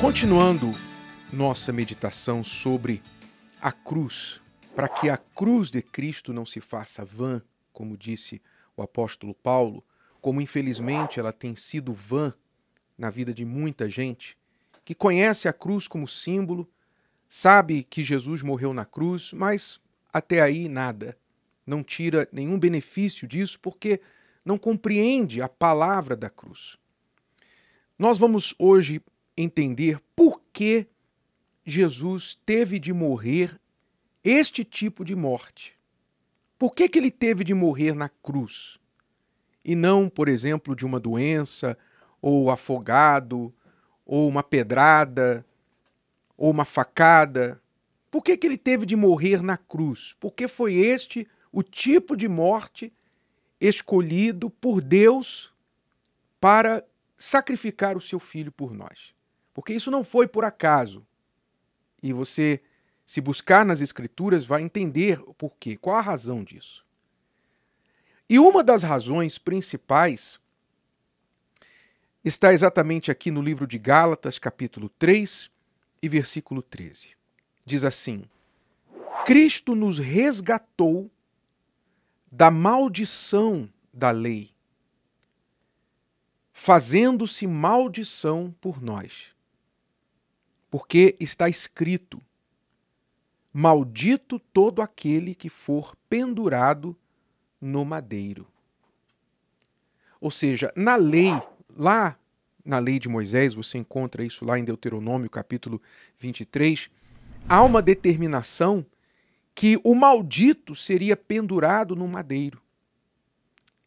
Continuando nossa meditação sobre a cruz, para que a cruz de Cristo não se faça vã, como disse o apóstolo Paulo, como infelizmente ela tem sido vã na vida de muita gente, que conhece a cruz como símbolo, sabe que Jesus morreu na cruz, mas até aí nada. Não tira nenhum benefício disso porque não compreende a palavra da cruz. Nós vamos hoje entender por que Jesus teve de morrer este tipo de morte. Por que, que ele teve de morrer na cruz? E não, por exemplo, de uma doença, ou afogado, ou uma pedrada, ou uma facada? Por que, que ele teve de morrer na cruz? Porque foi este o tipo de morte escolhido por Deus para sacrificar o seu filho por nós. Porque isso não foi por acaso. E você, se buscar nas Escrituras, vai entender o porquê, qual a razão disso. E uma das razões principais está exatamente aqui no livro de Gálatas, capítulo 3 e versículo 13. Diz assim: Cristo nos resgatou da maldição da lei, fazendo-se maldição por nós porque está escrito: Maldito todo aquele que for pendurado no madeiro. Ou seja, na lei, lá na lei de Moisés, você encontra isso lá em Deuteronômio, capítulo 23, há uma determinação que o maldito seria pendurado no madeiro.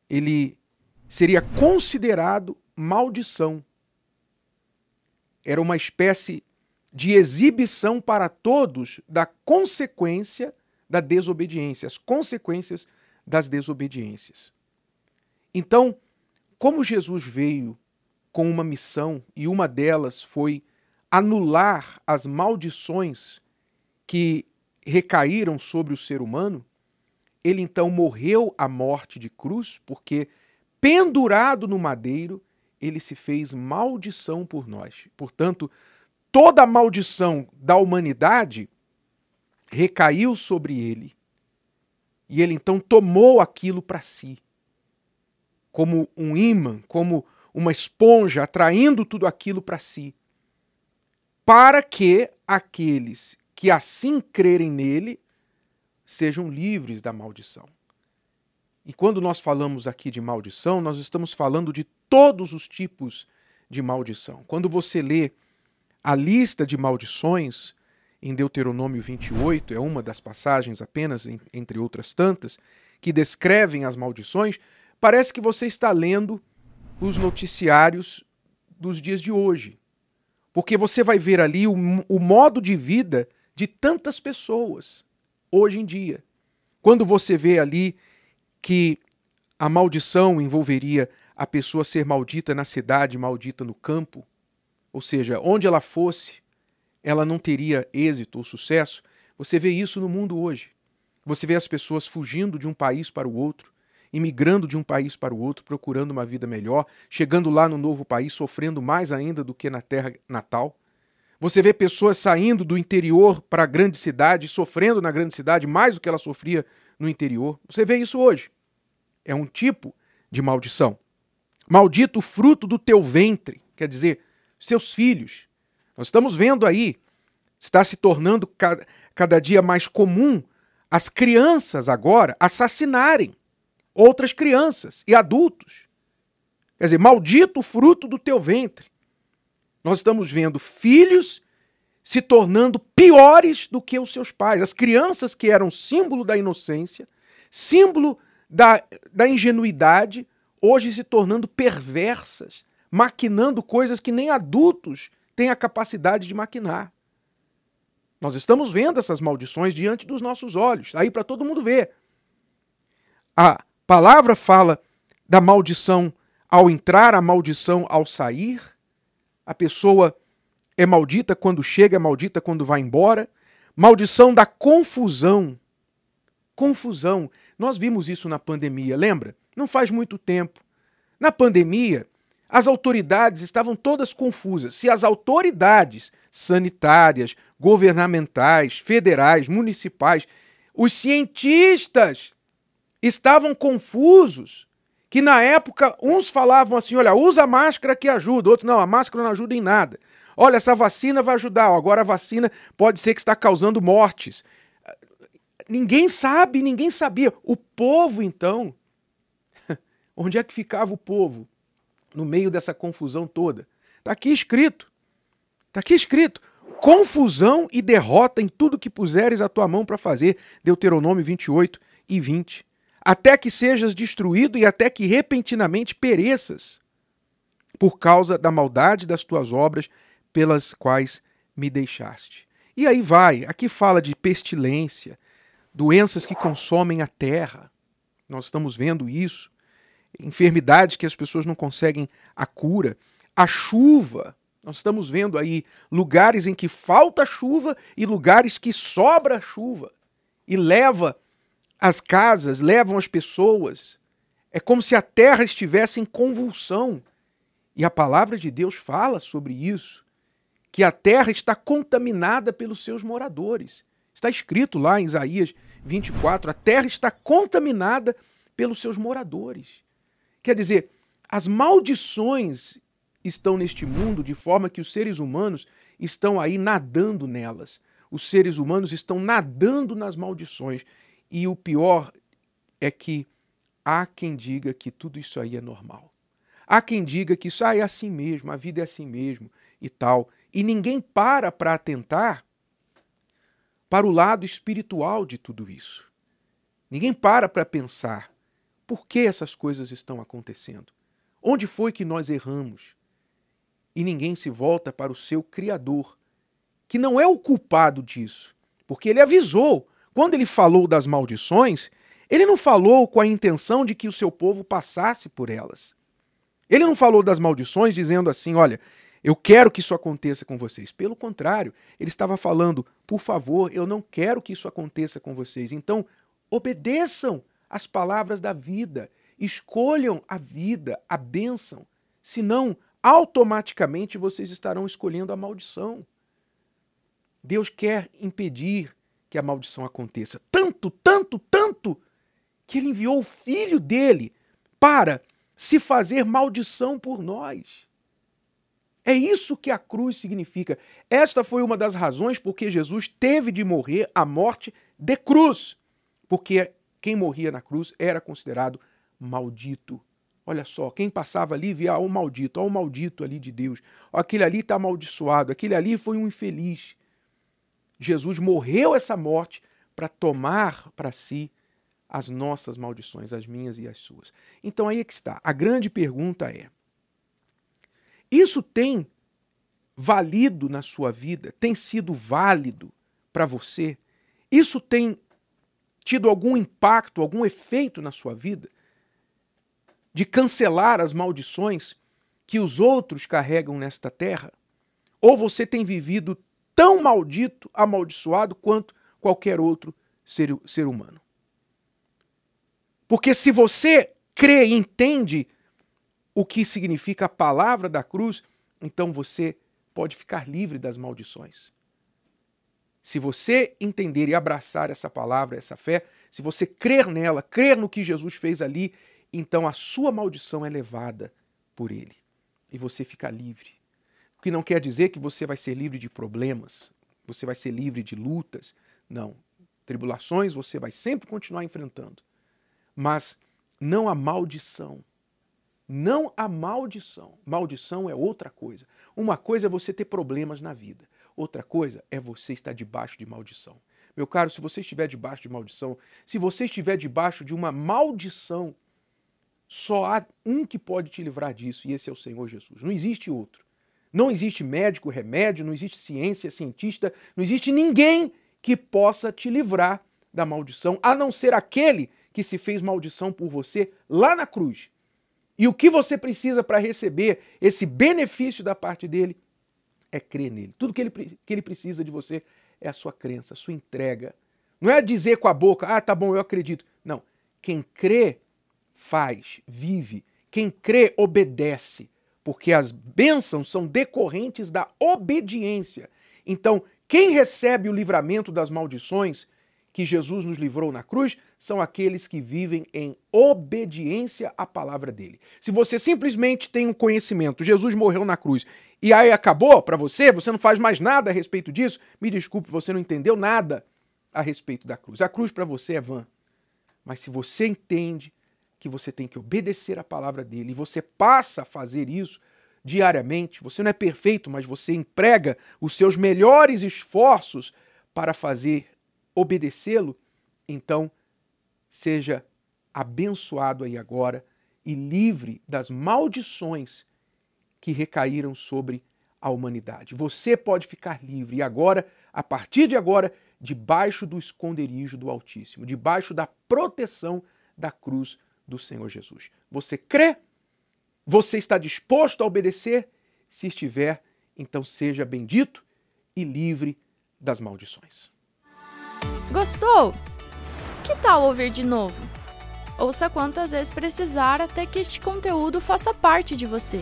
Ele seria considerado maldição. Era uma espécie de exibição para todos da consequência da desobediência, as consequências das desobediências. Então, como Jesus veio com uma missão e uma delas foi anular as maldições que recaíram sobre o ser humano, ele então morreu a morte de cruz, porque pendurado no madeiro, ele se fez maldição por nós. Portanto, toda a maldição da humanidade recaiu sobre ele. E ele então tomou aquilo para si, como um imã, como uma esponja, atraindo tudo aquilo para si, para que aqueles que assim crerem nele sejam livres da maldição. E quando nós falamos aqui de maldição, nós estamos falando de todos os tipos de maldição. Quando você lê a lista de maldições em Deuteronômio 28 é uma das passagens apenas, entre outras tantas, que descrevem as maldições. Parece que você está lendo os noticiários dos dias de hoje. Porque você vai ver ali o, o modo de vida de tantas pessoas hoje em dia. Quando você vê ali que a maldição envolveria a pessoa ser maldita na cidade, maldita no campo, ou seja, onde ela fosse, ela não teria êxito ou sucesso. Você vê isso no mundo hoje. Você vê as pessoas fugindo de um país para o outro, imigrando de um país para o outro, procurando uma vida melhor, chegando lá no novo país, sofrendo mais ainda do que na terra natal. Você vê pessoas saindo do interior para a grande cidade, sofrendo na grande cidade mais do que ela sofria no interior. Você vê isso hoje. É um tipo de maldição. Maldito o fruto do teu ventre. Quer dizer, seus filhos. Nós estamos vendo aí, está se tornando cada, cada dia mais comum as crianças agora assassinarem outras crianças e adultos. Quer dizer, maldito o fruto do teu ventre. Nós estamos vendo filhos se tornando piores do que os seus pais. As crianças que eram símbolo da inocência, símbolo da, da ingenuidade, hoje se tornando perversas, maquinando coisas que nem adultos têm a capacidade de maquinar. Nós estamos vendo essas maldições diante dos nossos olhos, aí para todo mundo ver. A palavra fala da maldição ao entrar, a maldição ao sair. A pessoa é maldita quando chega, é maldita quando vai embora. Maldição da confusão. Confusão. Nós vimos isso na pandemia, lembra? Não faz muito tempo. Na pandemia, As autoridades estavam todas confusas. Se as autoridades sanitárias, governamentais, federais, municipais, os cientistas estavam confusos, que na época uns falavam assim: olha, usa máscara que ajuda, outros não, a máscara não ajuda em nada. Olha, essa vacina vai ajudar, agora a vacina pode ser que está causando mortes. Ninguém sabe, ninguém sabia. O povo, então, onde é que ficava o povo? No meio dessa confusão toda. Está aqui escrito. Está aqui escrito. Confusão e derrota em tudo que puseres a tua mão para fazer. Deuteronômio 28 e 20 até que sejas destruído e até que repentinamente pereças, por causa da maldade das tuas obras pelas quais me deixaste. E aí vai, aqui fala de pestilência, doenças que consomem a terra. Nós estamos vendo isso. Enfermidades que as pessoas não conseguem a cura. A chuva. Nós estamos vendo aí lugares em que falta chuva e lugares que sobra chuva e leva as casas, levam as pessoas. É como se a terra estivesse em convulsão. E a palavra de Deus fala sobre isso, que a terra está contaminada pelos seus moradores. Está escrito lá em Isaías 24: a terra está contaminada pelos seus moradores. Quer dizer, as maldições estão neste mundo de forma que os seres humanos estão aí nadando nelas. Os seres humanos estão nadando nas maldições. E o pior é que há quem diga que tudo isso aí é normal. Há quem diga que isso ah, é assim mesmo, a vida é assim mesmo e tal. E ninguém para para atentar para o lado espiritual de tudo isso. Ninguém para para pensar por que essas coisas estão acontecendo. Onde foi que nós erramos? E ninguém se volta para o seu Criador, que não é o culpado disso, porque ele avisou quando ele falou das maldições, ele não falou com a intenção de que o seu povo passasse por elas. Ele não falou das maldições dizendo assim: olha, eu quero que isso aconteça com vocês. Pelo contrário, ele estava falando: por favor, eu não quero que isso aconteça com vocês. Então, obedeçam as palavras da vida, escolham a vida, a bênção. Senão, automaticamente vocês estarão escolhendo a maldição. Deus quer impedir que a maldição aconteça. Tanto, tanto, tanto, que ele enviou o filho dele para se fazer maldição por nós. É isso que a cruz significa. Esta foi uma das razões porque Jesus teve de morrer a morte de cruz. Porque quem morria na cruz era considerado maldito. Olha só, quem passava ali via o maldito, ó, o maldito ali de Deus. Ó, aquele ali está amaldiçoado, aquele ali foi um infeliz. Jesus morreu essa morte para tomar para si as nossas maldições, as minhas e as suas. Então aí é que está. A grande pergunta é: isso tem valido na sua vida? Tem sido válido para você? Isso tem tido algum impacto, algum efeito na sua vida? De cancelar as maldições que os outros carregam nesta terra? Ou você tem vivido tão maldito, amaldiçoado quanto qualquer outro ser, ser humano. Porque se você crê e entende o que significa a palavra da cruz, então você pode ficar livre das maldições. Se você entender e abraçar essa palavra, essa fé, se você crer nela, crer no que Jesus fez ali, então a sua maldição é levada por ele e você fica livre. O que não quer dizer que você vai ser livre de problemas, você vai ser livre de lutas. Não. Tribulações você vai sempre continuar enfrentando. Mas não a maldição. Não a maldição. Maldição é outra coisa. Uma coisa é você ter problemas na vida. Outra coisa é você estar debaixo de maldição. Meu caro, se você estiver debaixo de maldição, se você estiver debaixo de uma maldição, só há um que pode te livrar disso, e esse é o Senhor Jesus. Não existe outro. Não existe médico, remédio, não existe ciência, cientista, não existe ninguém que possa te livrar da maldição, a não ser aquele que se fez maldição por você lá na cruz. E o que você precisa para receber esse benefício da parte dele é crer nele. Tudo que ele, que ele precisa de você é a sua crença, a sua entrega. Não é dizer com a boca, ah, tá bom, eu acredito. Não. Quem crê, faz, vive. Quem crê, obedece porque as bênçãos são decorrentes da obediência. Então, quem recebe o livramento das maldições que Jesus nos livrou na cruz são aqueles que vivem em obediência à palavra dele. Se você simplesmente tem um conhecimento, Jesus morreu na cruz, e aí acabou para você, você não faz mais nada a respeito disso, me desculpe, você não entendeu nada a respeito da cruz. A cruz para você é vã. Mas se você entende que você tem que obedecer à palavra dele e você passa a fazer isso diariamente, você não é perfeito, mas você emprega os seus melhores esforços para fazer obedecê-lo, então seja abençoado aí agora e livre das maldições que recaíram sobre a humanidade. Você pode ficar livre e agora, a partir de agora, debaixo do esconderijo do Altíssimo, debaixo da proteção da cruz do Senhor Jesus. Você crê? Você está disposto a obedecer? Se estiver, então seja bendito e livre das maldições. Gostou? Que tal ouvir de novo? Ouça quantas vezes precisar até que este conteúdo faça parte de você.